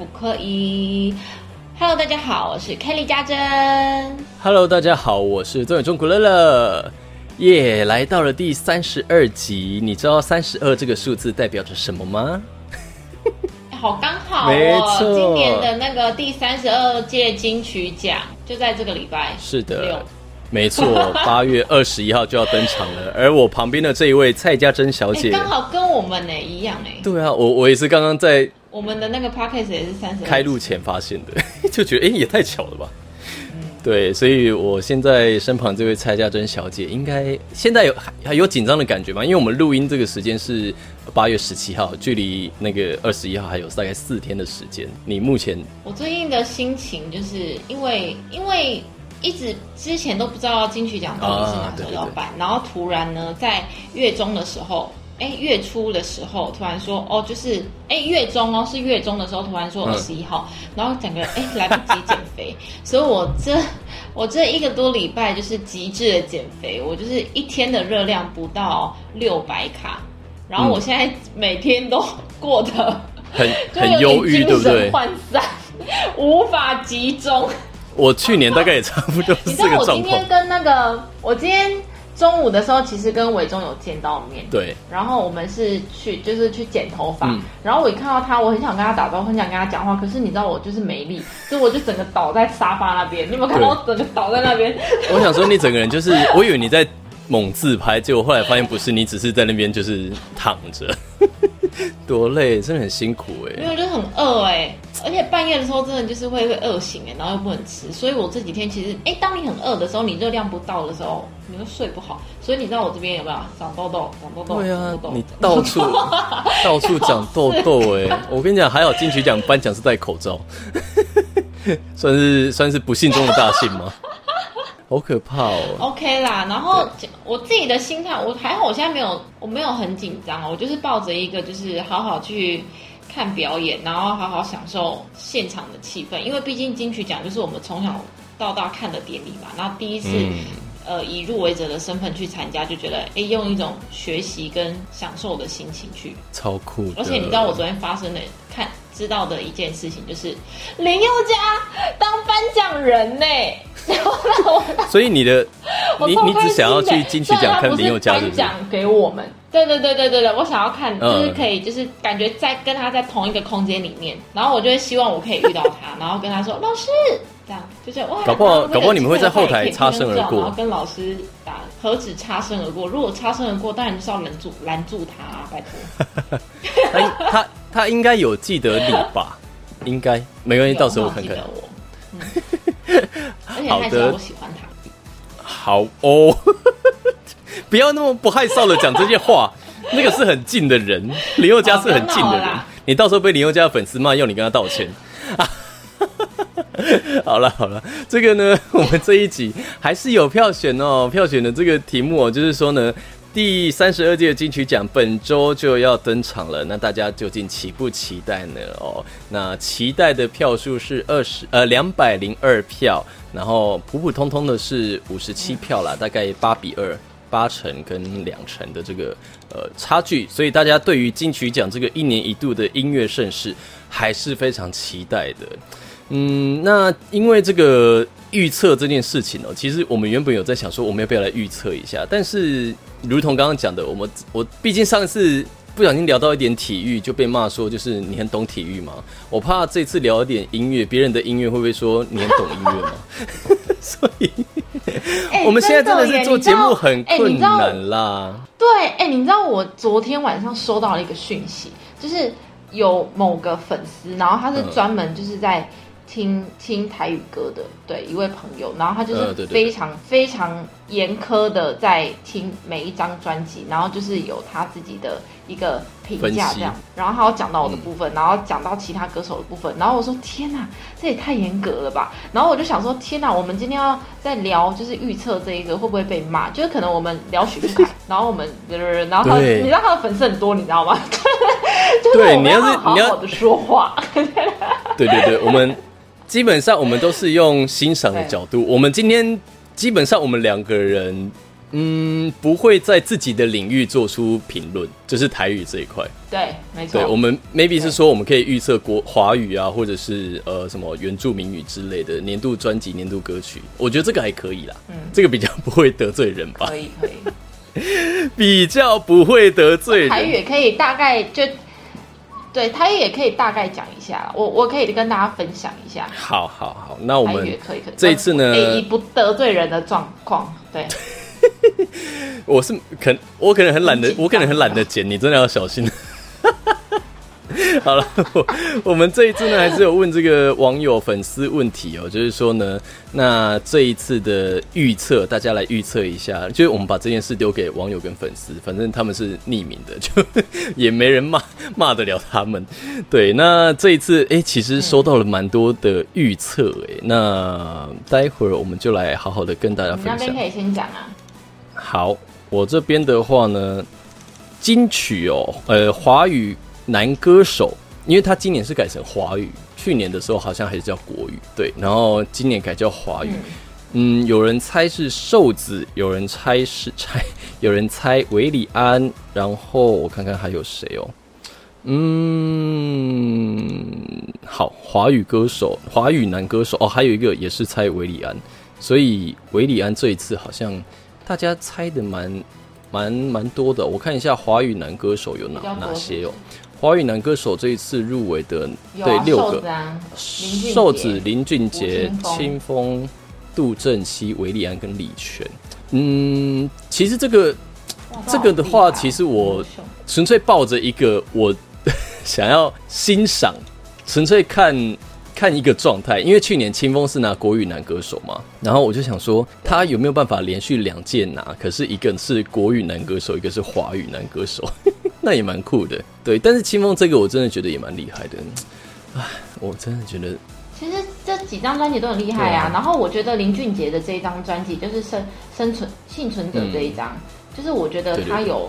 不可以？Hello，大家好，我是 Kelly 家珍。Hello，大家好，我是周远中古乐乐。耶，来到了第三十二集，你知道三十二这个数字代表着什么吗？好刚好哦，今年的那个第三十二届金曲奖就在这个礼拜。是的。没错，八月二十一号就要登场了。而我旁边的这一位蔡家珍小姐，刚好跟我们呢一样哎。对啊，我我也是刚刚在我们的那个 podcast 也是三十开录前发现的，就觉得哎也太巧了吧。对，所以我现在身旁这位蔡家珍小姐，应该现在有还有紧张的感觉吗？因为我们录音这个时间是八月十七号，距离那个二十一号还有大概四天的时间。你目前我最近的心情，就是因为因为。一直之前都不知道金曲奖到底是哪时候要办，然后突然呢，在月中的时候，哎，月初的时候突然说，哦，就是哎月中哦，是月中的时候突然说二十一号，然后整个哎来不及减肥，所以我这我这一个多礼拜就是极致的减肥，我就是一天的热量不到六百卡，然后我现在每天都过得很 很忧郁，对不对？涣散，无法集中。我去年大概也差不多是这个状况。我今天跟那个，我今天中午的时候，其实跟伟忠有见到面。对。然后我们是去，就是去剪头发。然后我一看到他，我很想跟他打招呼，很想跟他讲话。可是你知道，我就是没力，所以我就整个倒在沙发那边。你有没有看到我整个倒在那边？我想说，你整个人就是，我以为你在猛自拍，结果后来发现不是，你只是在那边就是躺着。多累，真的很辛苦哎。没有，就是很饿哎，而且半夜的时候真的就是会会饿醒哎，然后又不能吃，所以我这几天其实哎，当你很饿的时候，你热量不到的时候，你会睡不好。所以你知道我这边有没有长痘痘？长痘痘？对啊，你到处 到处长痘痘哎。我跟你讲，还好金曲奖颁奖是戴口罩，算是算是不幸中的大幸吗？好可怕哦！OK 啦，然后我自己的心态，我还好，我现在没有，我没有很紧张，我就是抱着一个就是好好去看表演，然后好好享受现场的气氛，因为毕竟金曲奖就是我们从小到大看的典礼嘛，然后第一次呃以入围者的身份去参加，就觉得哎用一种学习跟享受的心情去，超酷！而且你知道我昨天发生的看。知道的一件事情就是林宥嘉当颁奖人呢，所以你的你你只想要去金曲奖看林宥嘉颁奖给我们，对对对对对对，我想要看就是可以就是感觉在跟他在同一个空间里面，然后我就会希望我可以遇到他，然后跟他说老师这样，就是哇，搞不好搞不好你们会在后台擦身而过，然后跟老师打何止擦身而过，如果擦身而过，当然就是要拦住拦住他，拜托，他。他应该有记得你吧？应该没关系，到时候我看看。好的，我喜欢他。好哦，不要那么不害臊的讲这些话。那个是很近的人，林宥嘉是很近的人。你到时候被林宥嘉的粉丝骂，要你跟他道歉。好了好了，这个呢，我们这一集还是有票选哦。票选的这个题目哦，就是说呢。第三十二届金曲奖本周就要登场了，那大家究竟期不期待呢？哦，那期待的票数是二十呃两百零二票，然后普普通通的是五十七票啦，大概八比二，八成跟两成的这个呃差距，所以大家对于金曲奖这个一年一度的音乐盛事还是非常期待的。嗯，那因为这个预测这件事情哦，其实我们原本有在想说，我们要不要来预测一下，但是。如同刚刚讲的，我们我毕竟上次不小心聊到一点体育，就被骂说就是你很懂体育嘛。我怕这次聊一点音乐，别人的音乐会不会说你很懂音乐嘛？所以，我们现在真的是做节目很困难啦。对，哎，你知道我昨天晚上收到了一个讯息，就是有某个粉丝，然后他是专门就是在。听听台语歌的，对一位朋友，然后他就是非常非常严苛的在听每一张专辑，然后就是有他自己的一个评价这样，然后他有讲到我的部分，然后讲到其他歌手的部分，然后我说天哪，这也太严格了吧，然后我就想说天哪，我们今天要在聊就是预测这一个会不会被骂，就是可能我们聊许富凯，然后我们然后他你知道他的粉丝很多，你知道吗？对，你要是你要好的说话，对对对，我们。基本上我们都是用欣赏的角度。我们今天基本上我们两个人嗯，不会在自己的领域做出评论，就是台语这一块。对，没错。对，我们 maybe 是说我们可以预测国华语啊，或者是呃什么原住民语之类的年度专辑、年度歌曲。我觉得这个还可以啦，嗯，这个比较不会得罪人吧？可以，可以。比较不会得罪人。台语也可以大概就，对，他也可以大概讲一下。我我可以跟大家分享一下。好好好，那我们。这一次呢，以不得罪人的状况，对。我是可，我可能很懒得，我可能很懒得剪，你真的要小心。好了，我们这一次呢，还是有问这个网友粉丝问题哦，就是说呢，那这一次的预测，大家来预测一下，就是我们把这件事丢给网友跟粉丝，反正他们是匿名的，就也没人骂骂得了他们。对，那这一次，哎，其实收到了蛮多的预测，哎，那待会儿我们就来好好的跟大家分享。那边可以先讲啊。好，我这边的话呢，金曲哦，呃，华语男歌手，因为他今年是改成华语，去年的时候好像还是叫国语，对，然后今年改叫华语。嗯，有人猜是瘦子，有人猜是猜，有人猜维里安，然后我看看还有谁哦。嗯，好，华语歌手，华语男歌手哦，还有一个也是猜维里安，所以维里安这一次好像。大家猜的蛮蛮蛮多的，我看一下华语男歌手有哪哪些哦。华语男歌手这一次入围的对六个，瘦子林俊杰、清风、杜振熙、韦礼安跟李泉。嗯，其实这个这个的话，其实我纯粹抱着一个我 想要欣赏，纯粹看。看一个状态，因为去年清风是拿国语男歌手嘛，然后我就想说他有没有办法连续两届拿？可是一个是国语男歌手，一个是华语男歌手，那也蛮酷的。对，但是清风这个我真的觉得也蛮厉害的。唉，我真的觉得，其实这几张专辑都很厉害啊。然后我觉得林俊杰的这一张专辑就是生生存幸存者这一张，就是我觉得他有，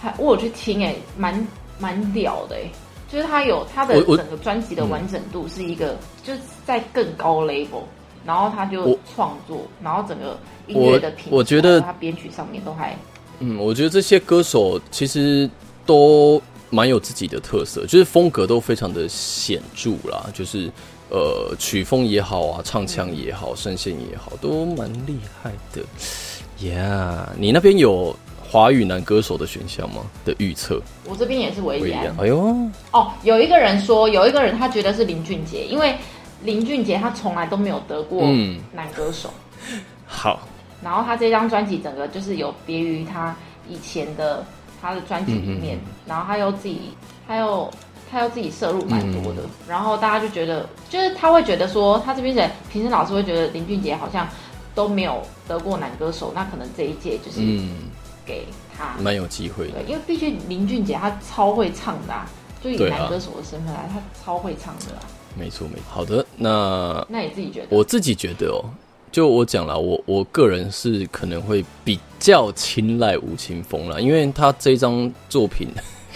还我有去听哎，蛮蛮屌的哎。就是他有他的整个专辑的完整度是一个，就是在更高 level，然后他就创作，然后整个音乐的品，我觉得他编曲上面都还，嗯，我觉得这些歌手其实都蛮有自己的特色，就是风格都非常的显著啦，就是呃曲风也好啊，唱腔也好，声线也好，都蛮厉害的。Yeah，你那边有？华语男歌手的选项吗？的预测，我这边也是唯一。哎呦，哦，有一个人说，有一个人他觉得是林俊杰，因为林俊杰他从来都没有得过男歌手。好，然后他这张专辑整个就是有别于他以前的他的专辑里面，然后他又自己，他又他又自己摄入蛮多的，然后大家就觉得，就是他会觉得说，他这边人评审老师会觉得林俊杰好像都没有得过男歌手，那可能这一届就是。给他蛮有机会的，因为毕竟林俊杰他超会唱的，就以男歌手的身份来，他超会唱的。没错，没错。好的，那那你自己觉得？我自己觉得哦，就我讲了，我我个人是可能会比较青睐吴青峰了，因为他这张作品，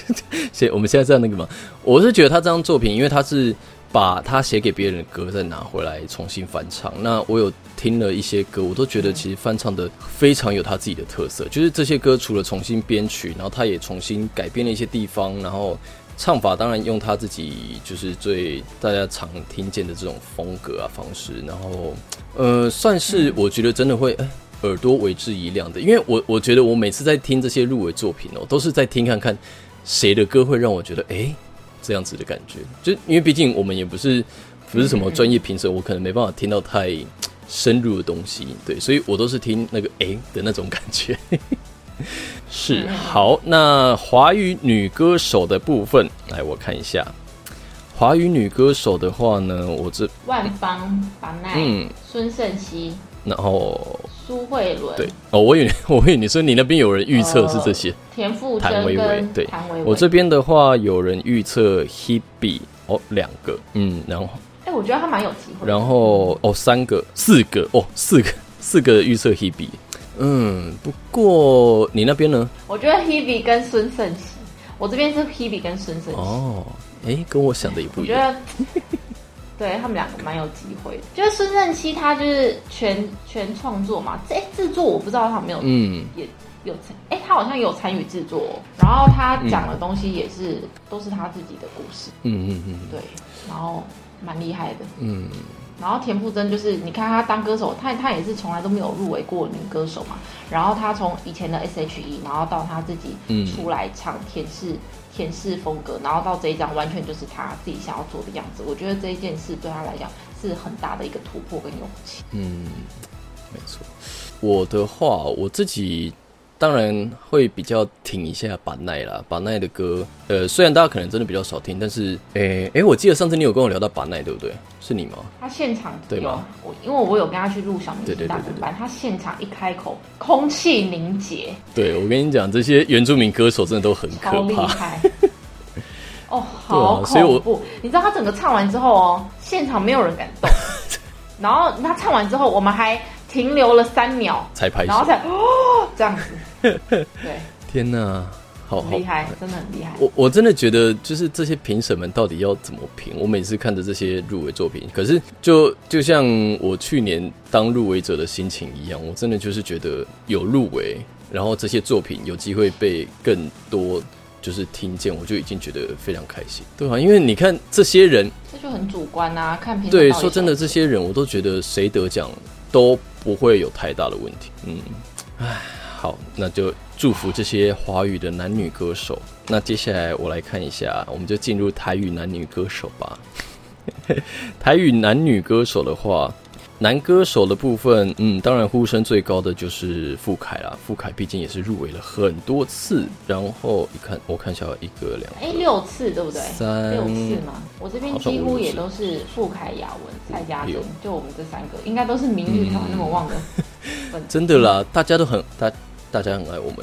现我们现在在那个嘛，我是觉得他这张作品，因为他是。把他写给别人的歌再拿回来重新翻唱，那我有听了一些歌，我都觉得其实翻唱的非常有他自己的特色。就是这些歌除了重新编曲，然后他也重新改编了一些地方，然后唱法当然用他自己就是最大家常听见的这种风格啊方式，然后呃算是我觉得真的会耳朵为之一亮的，因为我我觉得我每次在听这些入围作品哦，都是在听看看谁的歌会让我觉得哎。这样子的感觉，就因为毕竟我们也不是不是什么专业评审，我可能没办法听到太深入的东西，对，所以我都是听那个哎的那种感觉。是好，那华语女歌手的部分，来我看一下。华语女歌手的话呢，我这万芳、法奈、嗯、孙盛熙，然后。苏慧伦。对哦，我以为 我以为你说你那边有人预测是这些，田馥甄跟对，我这边的话有人预测 Hebe 哦两个，嗯，然后哎，我觉得他蛮有机会，然后哦三个四个哦四个四个预测 Hebe，嗯，不过你那边呢？我觉得 Hebe 跟孙盛熙，我这边是 Hebe 跟孙盛熙哦，哎，跟我想的也不一样。对他们两个蛮有机会的。就是孙胜熙他就是全全创作嘛，这制作我不知道他有没有，嗯，也有参，哎，他好像有参与制作，然后他讲的东西也是都是他自己的故事，嗯嗯嗯，对，然后蛮厉害的，嗯。然后田馥甄就是，你看她当歌手，她她也是从来都没有入围过女歌手嘛。然后她从以前的 S.H.E，然后到她自己出来唱田氏田氏风格，然后到这一张完全就是她自己想要做的样子。我觉得这一件事对她来讲是很大的一个突破跟勇气。嗯，没错。我的话，我自己。当然会比较挺一下板奈啦，板奈的歌，呃，虽然大家可能真的比较少听，但是，诶诶，我记得上次你有跟我聊到板奈，对不对？是你吗？他现场对吗？我因为我有跟他去录小明星大鼓班，他现场一开口，空气凝结。对，我跟你讲，这些原住民歌手真的都很可害。哦，好恐怖！你知道他整个唱完之后哦，现场没有人敢动，然后他唱完之后，我们还。停留了三秒才拍，然后才哦这样子，对，天哪，好厉害，真的很厉害。我我真的觉得，就是这些评审们到底要怎么评？我每次看着这些入围作品，可是就就像我去年当入围者的心情一样，我真的就是觉得有入围，然后这些作品有机会被更多就是听见，我就已经觉得非常开心，对啊？因为你看这些人，这就很主观啊，看评对，说真的，这些人我都觉得谁得奖都。不会有太大的问题。嗯，唉，好，那就祝福这些华语的男女歌手。那接下来我来看一下，我们就进入台语男女歌手吧。台语男女歌手的话。男歌手的部分，嗯，当然呼声最高的就是傅凯啦。傅凯毕竟也是入围了很多次，然后一看，我看一下一个两，哎，六次对不对？三六次吗？我这边几乎也都是傅凯、雅文、蔡家珍，就我们这三个，应该都是名誉上那么旺的。真的啦，大家都很大，大家很爱我们。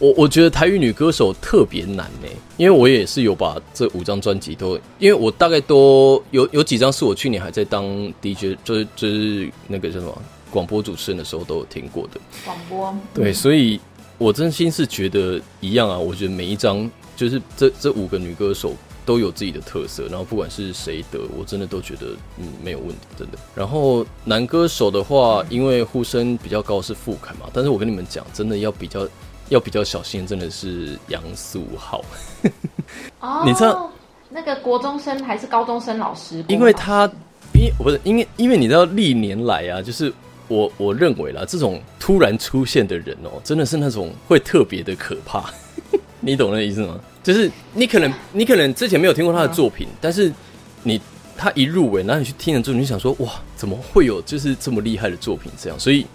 我我觉得台语女歌手特别难呢，因为我也是有把这五张专辑都，因为我大概都有有几张是我去年还在当 DJ，就是就是那个叫什么广播主持人的时候都有听过的广播。对，所以我真心是觉得一样啊，我觉得每一张就是这这五个女歌手都有自己的特色，然后不管是谁得，我真的都觉得嗯没有问题，真的。然后男歌手的话，因为呼声比较高是傅凯嘛，但是我跟你们讲，真的要比较。要比较小心，真的是杨素浩。哦，你知道那个国中生还是高中生老师？因为他，因不是因为因为你知道历年来啊，就是我我认为啦，这种突然出现的人哦，真的是那种会特别的可怕。你懂那意思吗？就是你可能你可能之前没有听过他的作品，但是你他一入围，然后你去听了之后，你就想说哇，怎么会有就是这么厉害的作品？这样，所以。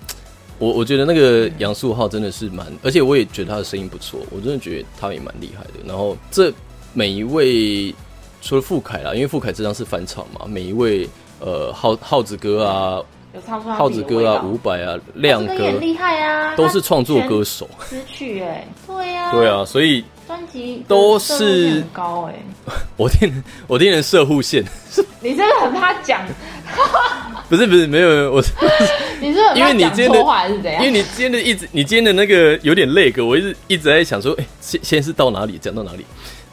我我觉得那个杨素浩真的是蛮，而且我也觉得他的声音不错，我真的觉得他也蛮厉害的。然后这每一位除了傅凯啦，因为傅凯这张是翻唱嘛，每一位呃耗耗子哥啊，有唱出耗子哥啊，伍佰啊，亮哥厉害啊，都是创作歌手。词曲哎，对呀，对啊，所以专辑都是高哎。我听我听人射户线，你真的很怕讲。不是不是没有我，你是 因为你今天的是怎样？因为你今天的一直你今天的那个有点累个，我一直一直在想说，哎，先先是到哪里讲到哪里？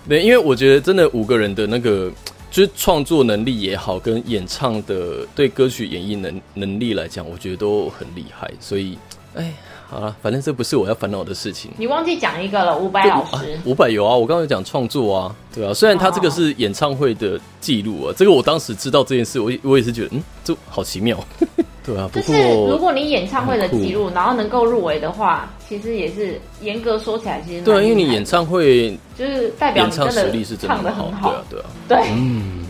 对，因为我觉得真的五个人的那个就是创作能力也好，跟演唱的对歌曲演绎能能力来讲，我觉得都很厉害，所以哎。好了，反正这不是我要烦恼的事情。你忘记讲一个了，伍佰老师。伍佰有啊，我刚才讲创作啊，对啊。虽然他这个是演唱会的记录啊，这个我当时知道这件事，我我也是觉得，嗯，这好奇妙。对啊，不过如果你演唱会的记录，然后能够入围的话，其其实也是严格说起来，其实对啊，因为你演唱会就是代表你唱实力是真的很好，对啊，对啊，对，嗯，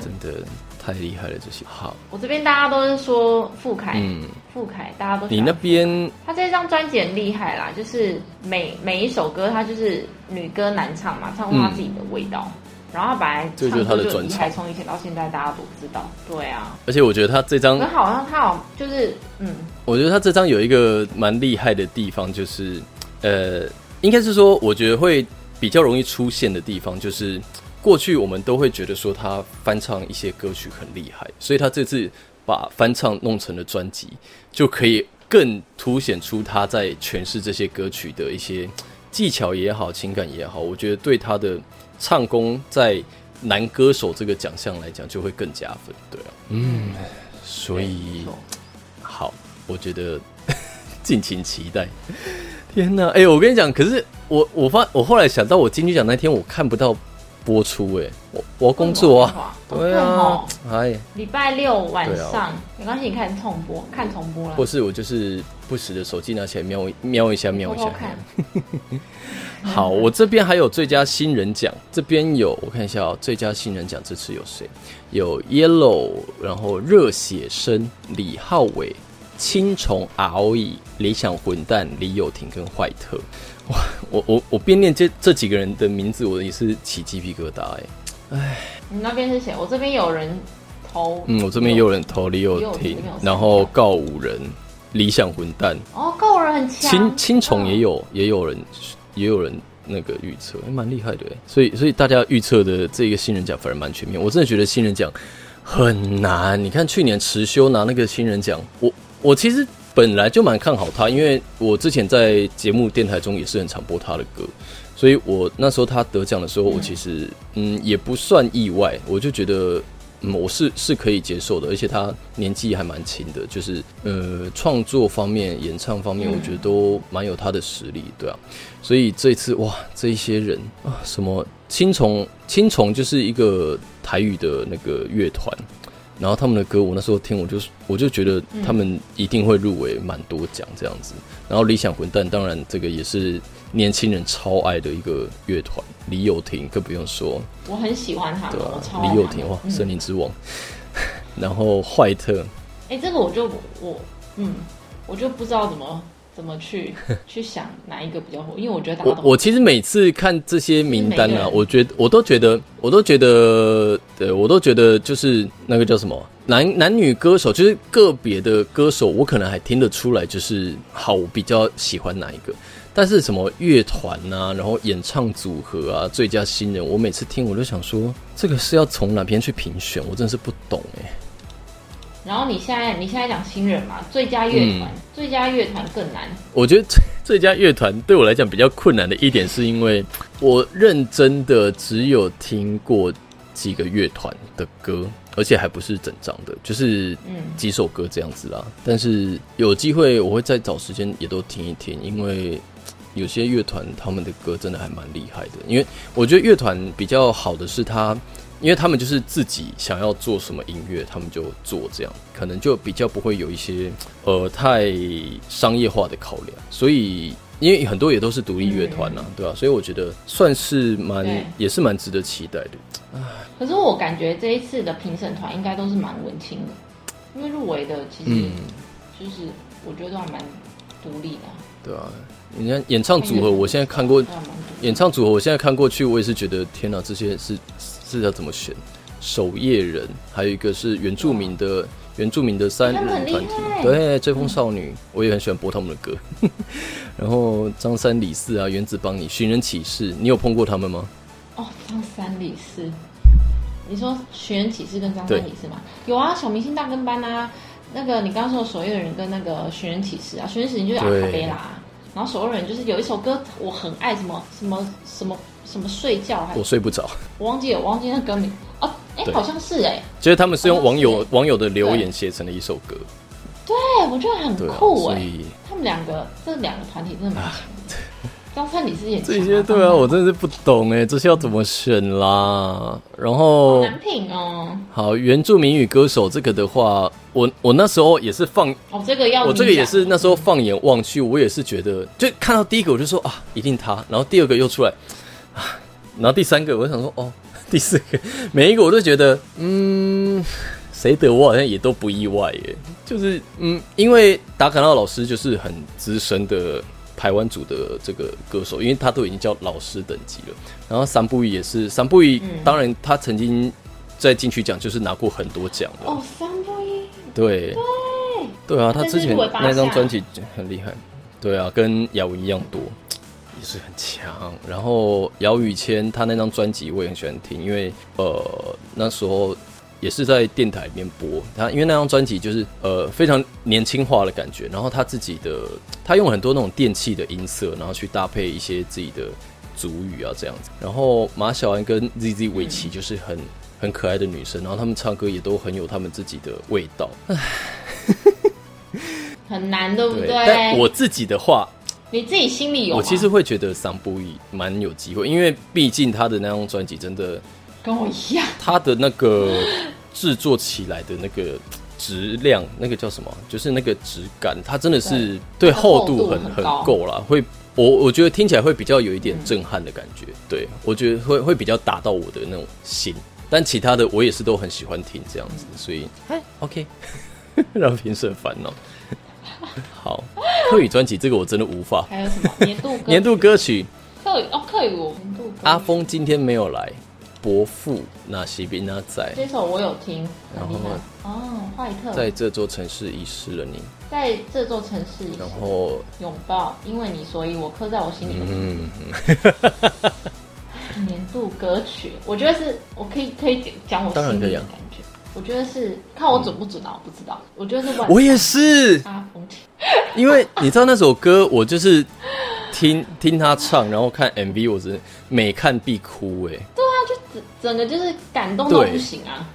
真的太厉害了，这些好。我这边大家都是说傅凯，嗯。傅凯，大家都你那边，他这张专辑很厉害啦，就是每每一首歌，他就是女歌男唱嘛，唱出他自己的味道。然后他本来这就是他的专才从以前到现在大家都知道，对啊。而且我觉得他这张，好像他好就是嗯，我觉得他这张有一个蛮厉害的地方，就是呃，应该是说，我觉得会比较容易出现的地方，就是过去我们都会觉得说他翻唱一些歌曲很厉害，所以他这次。把翻唱弄成了专辑，就可以更凸显出他在诠释这些歌曲的一些技巧也好、情感也好。我觉得对他的唱功在男歌手这个奖项来讲，就会更加分，对啊，嗯，所以好，我觉得敬请期待。天哪，哎、我跟你讲，可是我我发我后来想到，我金曲奖那天我看不到播出、哎，我我工作啊，对啊哦，哎，礼拜六晚上没关系，你看重播，看重播了或，是我就是不时的手机拿起来瞄一瞄一下，瞄一下。看。好，我这边还有最佳新人奖，这边有我看一下哦，最佳新人奖这次有谁？有 Yellow，然后热血生、李浩伟、青虫 ROE、理想混蛋、李友廷跟坏特。哇，我我我边念这这几个人的名字，我也是起鸡皮疙瘩哎。哎你那边是谁？我这边有人投，嗯，我这边也有人投李友李友廷然后告五人、理想混蛋、哦，告五人很强，青青虫也有，也有人也有人那个预测，还蛮厉害的耶。所以所以大家预测的这个新人奖反而蛮全面。我真的觉得新人奖很难。你看去年池修拿那个新人奖，我我其实本来就蛮看好他，因为我之前在节目电台中也是很常播他的歌。所以我那时候他得奖的时候，我其实嗯也不算意外，我就觉得嗯我是是可以接受的，而且他年纪还蛮轻的，就是呃创作方面、演唱方面，我觉得都蛮有他的实力，对啊。所以这次哇，这一些人啊，什么青虫，青虫就是一个台语的那个乐团。然后他们的歌，我那时候听，我就我就觉得他们一定会入围蛮多奖这样子。然后理想混蛋，当然这个也是年轻人超爱的一个乐团，李友廷更不用说，我很喜欢他们，对李友廷哇，嗯。森林之王。然后坏特，哎、这个我就我嗯，我就不知道怎么怎么去 去想哪一个比较火，因为我觉得大家都我我其实每次看这些名单啊，我觉得我都觉得我都觉得，对我都觉得就是那个叫什么男男女歌手，就是个别的歌手，我可能还听得出来，就是好，我比较喜欢哪一个。但是什么乐团呐，然后演唱组合啊，最佳新人，我每次听我都想说，这个是要从哪边去评选？我真的是不懂哎、然后你现在你现在讲新人嘛，最佳乐团，嗯最佳乐团更难。我觉得最最佳乐团对我来讲比较困难的一点，是因为我认真的只有听过几个乐团的歌，而且还不是整张的，就是嗯几首歌这样子啦。但是有机会我会再找时间也都听一听，因为有些乐团他们的歌真的还蛮厉害的。因为我觉得乐团比较好的是他。因为他们就是自己想要做什么音乐，他们就做这样，可能就比较不会有一些呃太商业化的考量。所以，因为很多也都是独立乐团呐，对吧、所以我觉得算是蛮也是蛮值得期待的。可是我感觉这一次的评审团应该都是蛮文青的，因为入围的其实嗯，就是我觉得都还蛮独立的啊，对啊，你看演唱组合，我现在看过演唱组合，我现在看过去，我也是觉得天哪，这些是是要怎么选？守夜人，还有一个是原住民的原住民的三人团体，对，追风少女，我也很喜欢播他们的歌。然后张三李四啊，原子帮你，寻人启事，你有碰过他们吗？哦，张三李四，你说寻人启事跟张三李四吗？有啊，小明星大跟班啊，那个你刚刚说的守夜人跟那个寻人启事啊，寻人启事就是阿卡贝拉啊，然后所有人就是有一首歌我很爱，什么什么什么什么睡觉还我睡不着，我忘记了，我忘记那歌名。哦，哎，对好像是哎，其实他们是用网友网友的留言写成了一首歌，对，我觉得很酷哎，他们两个这两个团体真的蛮强的。张三李四也强这些对啊，我真的是不懂哎，这些要怎么选啦？然后难品哦，好，原住民语歌手这个的话，我我那时候也是放，哦，这个要我这个也是那时候放眼望去，我也是觉得，就看到第一个我就说啊，一定他，然后第二个又出来啊，然后第三个我就想说哦，第四个，每一个我都觉得，嗯，谁得我好像也都不意外耶，就是嗯，因为达卡纳老师就是很资深的。台湾组的这个歌手，因为他都已经叫老师等级了。然后三步一也是，三步一、嗯。当然他曾经在金曲奖就是拿过很多奖的。哦，三步一，对，对。啊，他之前那张项专辑很厉害，对啊，跟姚一样多，也是很强。然后姚宇谦他那张专辑我也很喜欢听，因为呃那时候也是在电台里面播他，因为那张专辑就是呃非常年轻化的感觉，然后他自己的他用很多那种电器的音色，然后去搭配一些自己的主语啊这样子。然后马小安跟 Z Z 围棋就是很很可爱的女生，然后他们唱歌也都很有他们自己的味道。很难，对不对？但我自己的话，你自己心里有，我其实会觉得桑布伊蛮有机会，因为毕竟他的那张专辑真的跟我一样，他的那个制作起来的那个质量，那个叫什么？就是那个质感，它真的是对厚度很很够了，会我我觉得听起来会比较有一点震撼的感觉，对我觉得会会比较打到我的那种心。但其他的我也是都很喜欢听这样子，所以哎，OK，让评审烦恼。好，客语专辑这个我真的无法。还有什么年度年度歌曲？客语哦，客语我年度。阿峰今天没有来，伯父那西宾那在。这首我有听，然后哦，坏特在这座城市遗失了你，在这座城市，然后拥抱，因为你，所以我刻在我心里。嗯，年度歌曲，我觉得是我可以可以讲我心里的感觉。我觉得是看我准不准啊？我不知道。我觉得是我也是。因为你知道那首歌，我就是听听他唱，然后看 MV，我是每看必哭哎。整整个就是感动到不行啊，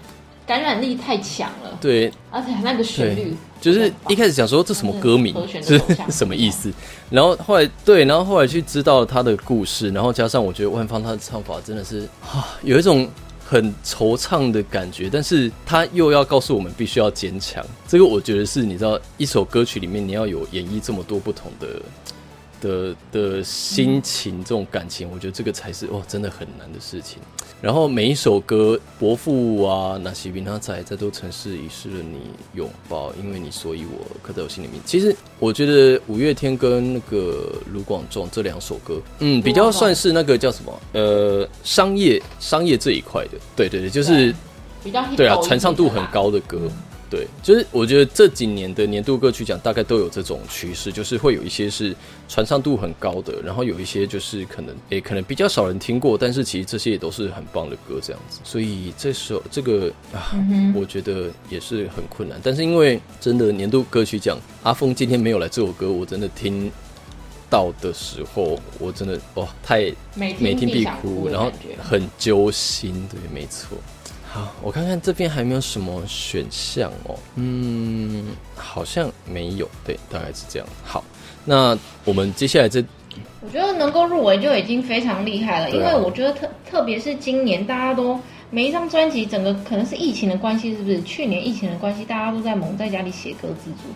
感染力太强了。对，而且那个旋律，就是一开始想说这什么歌名，是什么意思？然后后来对，然后后来去知道他的故事，然后加上我觉得万芳他的唱法真的是啊，有一种。很惆怅的感觉，但是他又要告诉我们必须要坚强。这个我觉得是你知道，一首歌曲里面你要有演绎这么多不同的。的的心情，这种感情，我觉得这个才是哦，真的很难的事情。然后每一首歌，伯父啊，那些兵他在这座城市遗失了你拥抱，因为你，所以我刻在我心里面。其实我觉得五月天跟那个卢广仲这两首歌，嗯，比较算是那个叫什么，呃，商业商业这一块的。对对对，就是比较对啊，传唱度很高的歌。对，就是我觉得这几年的年度歌曲奖大概都有这种趋势，就是会有一些是传唱度很高的，然后有一些就是可能诶可能比较少人听过，但是其实这些也都是很棒的歌这样子。所以这首这个啊，我觉得也是很困难。但是因为真的年度歌曲奖，阿峰今天没有来这首歌，我真的听到的时候，我真的哇太每听必哭，然后很揪心。对，没错。好，我看看这边还没有什么选项哦。嗯，好像没有。对，大概是这样。好，那我们接下来这，我觉得能够入围就已经非常厉害了。因为我觉得特特别是今年，大家都每一张专辑，整个可能是疫情的关系，是不是？去年疫情的关系，大家都在蒙在家里写歌自足，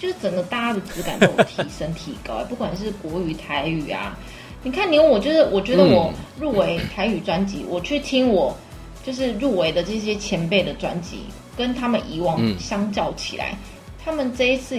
就是整个大家的质感都有提升提高。不管是国语、台语啊，你看连我就是我觉得我入围台语专辑，我去听我。就是入围的这些前辈的专辑，跟他们以往相较起来，他们这一次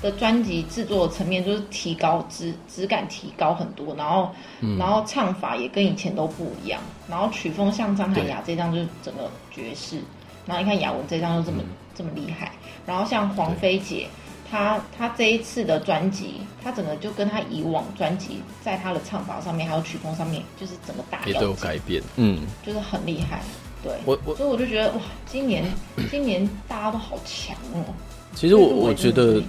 的专辑制作层面就是提高质质感提高很多，然后然后唱法也跟以前都不一样，然后曲风像张海雅这张就是整个爵士，然后你看雅文这张又这么这么厉害，然后像黄飞姐。他他这一次的专辑，他整个就跟他以往专辑，在他的唱法上面，还有曲风上面，就是整个大也都有改变，嗯，就是很厉害。对，我我所以我就觉得哇，今年今年大家都好强哦。其实我我觉得，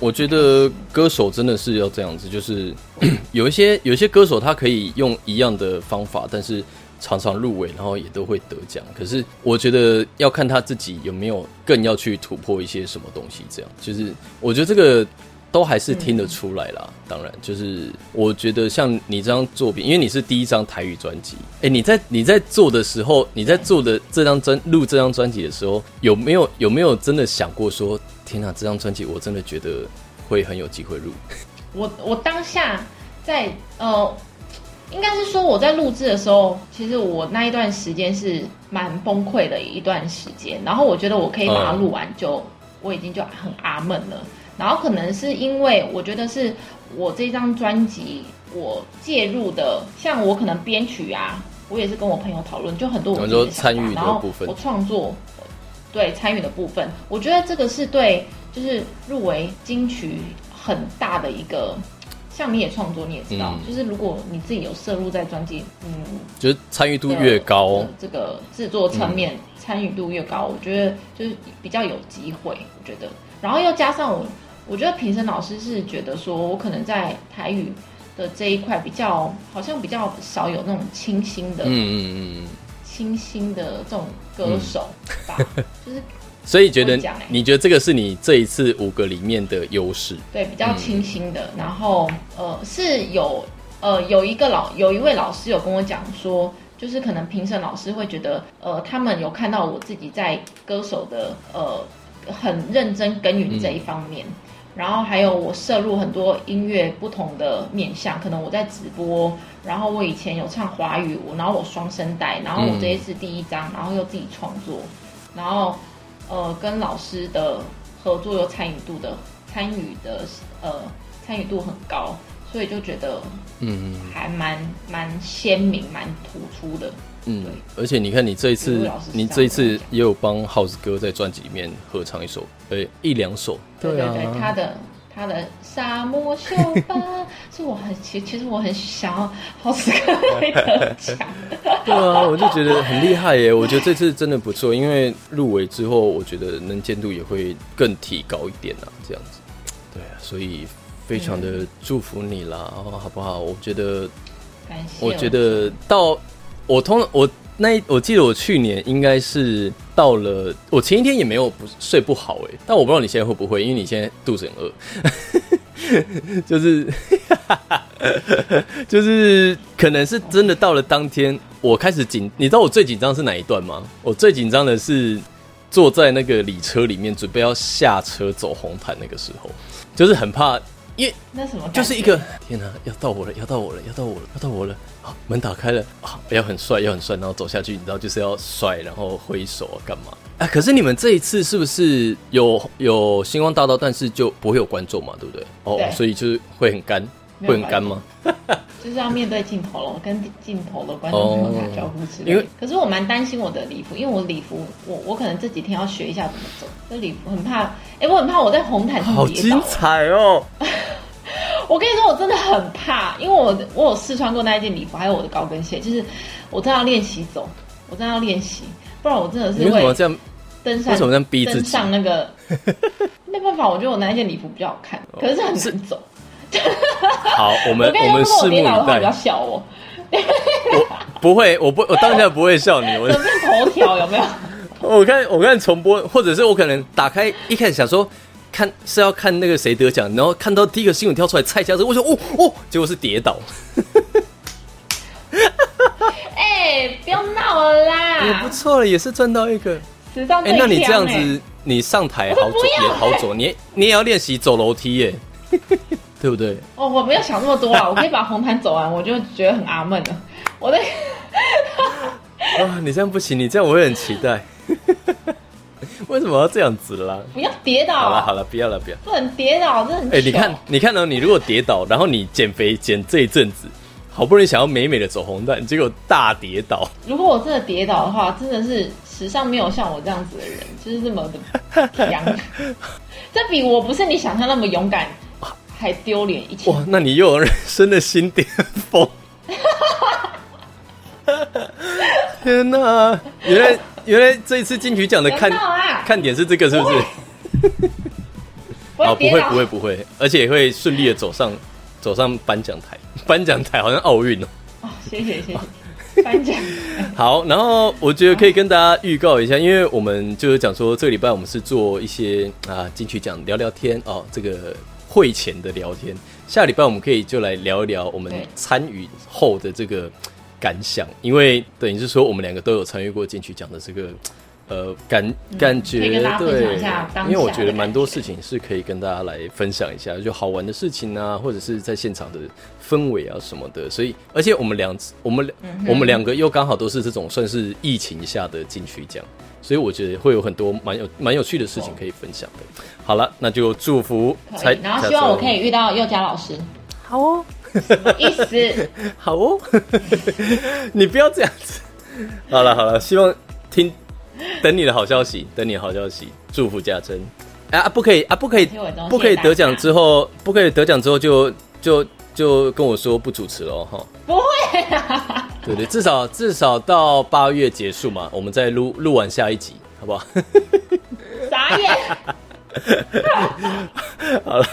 我觉得歌手真的是要这样子，就是 有一些有一些歌手他可以用一样的方法，但是。常常入围，然后也都会得奖。可是我觉得要看他自己有没有更要去突破一些什么东西。这样就是我觉得这个都还是听得出来啦。当然，就是我觉得像你这张作品，因为你是第一张台语专辑，哎，你在你在做的时候，你在做的这张专录这张专辑的时候，有没有有没有真的想过说，天哪，这张专辑我真的觉得会很有机会录？我我当下在呃。应该是说我在录制的时候，其实我那一段时间是蛮崩溃的一段时间。然后我觉得我可以把它录完，就我已经就很阿闷了。然后可能是因为我觉得是我这张专辑我介入的，像我可能编曲啊，我也是跟我朋友讨论，就很多我都参与的部分，我创作对参与的部分，我觉得这个是对就是入围金曲很大的一个。像你也创作，你也知道，就是如果你自己有摄入在专辑，嗯，就是参与度越高，这个制作层面参与度越高，我觉得就是比较有机会。我觉得，然后又加上我，我觉得评审老师是觉得说我可能在台语的这一块比较好像比较少有那种清新的，嗯嗯嗯，清新的这种歌手吧，就是 所以觉得欸你觉得这个是你这一次五个里面的优势？对比较清新的。然后呃是有呃有一个老有一位老师有跟我讲说，就是可能评审老师会觉得呃他们有看到我自己在歌手的呃很认真耕耘这一方面。然后还有我摄入很多音乐不同的面向，可能我在直播，然后我以前有唱华语舞，然后我双声带，然后我这一次第一张，然后又自己创作，然后呃跟老师的合作又参与度的参与的呃参与度很高，所以就觉得嗯还蛮蛮鲜明、蛮突出的。嗯，而且你看，你这一次你这一次也有帮耗子哥在专辑里面合唱一首，呃，一两首。对对对，他啊，的他的沙漠秀吧，是我很其其实我很想要耗子哥会得奖。对啊，我就觉得很厉害耶。我觉得这次真的不错，因为入围之后，我觉得能见度也会更提高一点啊，这样子。对啊，所以非常的祝福你啦，哦，好不好？我觉得感谢。我觉得到我通我那我记得我去年应该是到了，我前一天也没有不睡不好哎，但我不知道你现在会不会，因为你现在肚子很饿，就是 就是可能是真的到了当天，我开始紧，你知道我最紧张是哪一段吗？我最紧张的是坐在那个礼车里面，准备要下车走红毯那个时候，就是很怕，因为那什么，就是一个天哪、要到我了，要到我了，要到我了，要到我了！啊，门打开了啊，要很帅，要很帅，然后走下去，你知道就是要帅，然后挥手啊，干嘛？啊，可是你们这一次是不是有有星光大道，但是就不会有观众嘛，对不对？哦，所以就是会很干，会很干吗？就是要面对镜头了，我跟镜头的观众朋友打招呼之类的。可是我蛮担心我的礼服，因为我礼服，我我可能这几天要学一下怎么走。这礼服很怕，哎、我很怕我在红毯上好精。彩哦！我跟你说，我真的很怕，因为我我有试穿过那一件礼服，还有我的高跟鞋，就是我真的要练习走，我真的要练习，不然我真的你是会为什么这样？登上为什么这样逼自己登上那个，没办法，我觉得我那一件礼服比较好看，可是很难走。好，我们我们拭目以跌倒的话，不要。笑我，不会，我不，我当下不会笑你。我变头条有没有？我看我看重播，或者是我可能打开一开始想说看是要看那个谁得奖，然后看到第一个新闻跳出来蔡家这，我说哦哦，结果是跌倒，哎、不要闹了也啦！不错了，也是赚到一个。哎、那你这样子，你上台好走也好走，你你也要练习走楼梯耶，对不对？哦，我没有想那么多啊，我可以把红毯走完，我就觉得很阿闷了。我的 啊，你这样不行，你这样我会很期待。为什么要这样子啦？不要跌倒，好了好了，不要了不要。不能跌倒，真的很糗。哎、你看，你看到、你如果跌倒，然后你减肥减这一阵子，好不容易想要美美的走红毯，结果大跌倒，如果我真的跌倒的话，真的是史上没有像我这样子的人，就是这么的强。这比我不是你想象那么勇敢还丢脸一千哇，那你又有人生的新巅峰！天哪、原来原来这一次金曲奖的看看点是这个，是不是？啊，不会不会，不会，而且也会顺利的走上走上颁奖台。颁奖台好像奥运哦。哦，谢谢谢谢，颁奖。好，然后我觉得可以跟大家预告一下，因为我们就是讲说这个礼拜我们是做一些啊金曲奖聊聊天哦，这个会前的聊天。下礼拜我们可以就来聊一聊我们参与后的这个感想，因为等于是说我们两个都有参与过进去讲的这个。呃，感感觉对因为我觉得蛮多事情是可以跟大家来分享一下，就好玩的事情啊，或者是在现场的氛围啊什么的。所以，而且我们两我们嗯哼我们两个又刚好都是这种算是疫情下的金曲奖，所以我觉得会有很多蛮有蛮有趣的事情可以分享的。好了，那就祝福才，然后希望我可以遇到佑佳老师，好哦，什么意思？好哦，你不要这样子。好了好了，希望听 等你的好消息，等你的好消息，祝福嘉珍啊！不可以啊，不可以，不可以得奖之后，不可以得奖之后就就就跟我说不主持了哈。不会，对对，至少至少到八月结束嘛，我们再录录完下一集，好不好？傻眼。好了，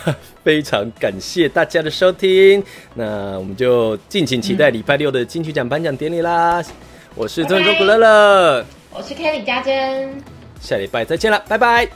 非常感谢大家的收听，那我们就敬请期待礼拜六的金曲奖颁奖典礼啦！我是中文古乐乐。我是 Kelly 嘉珍，下礼拜再见了，拜拜。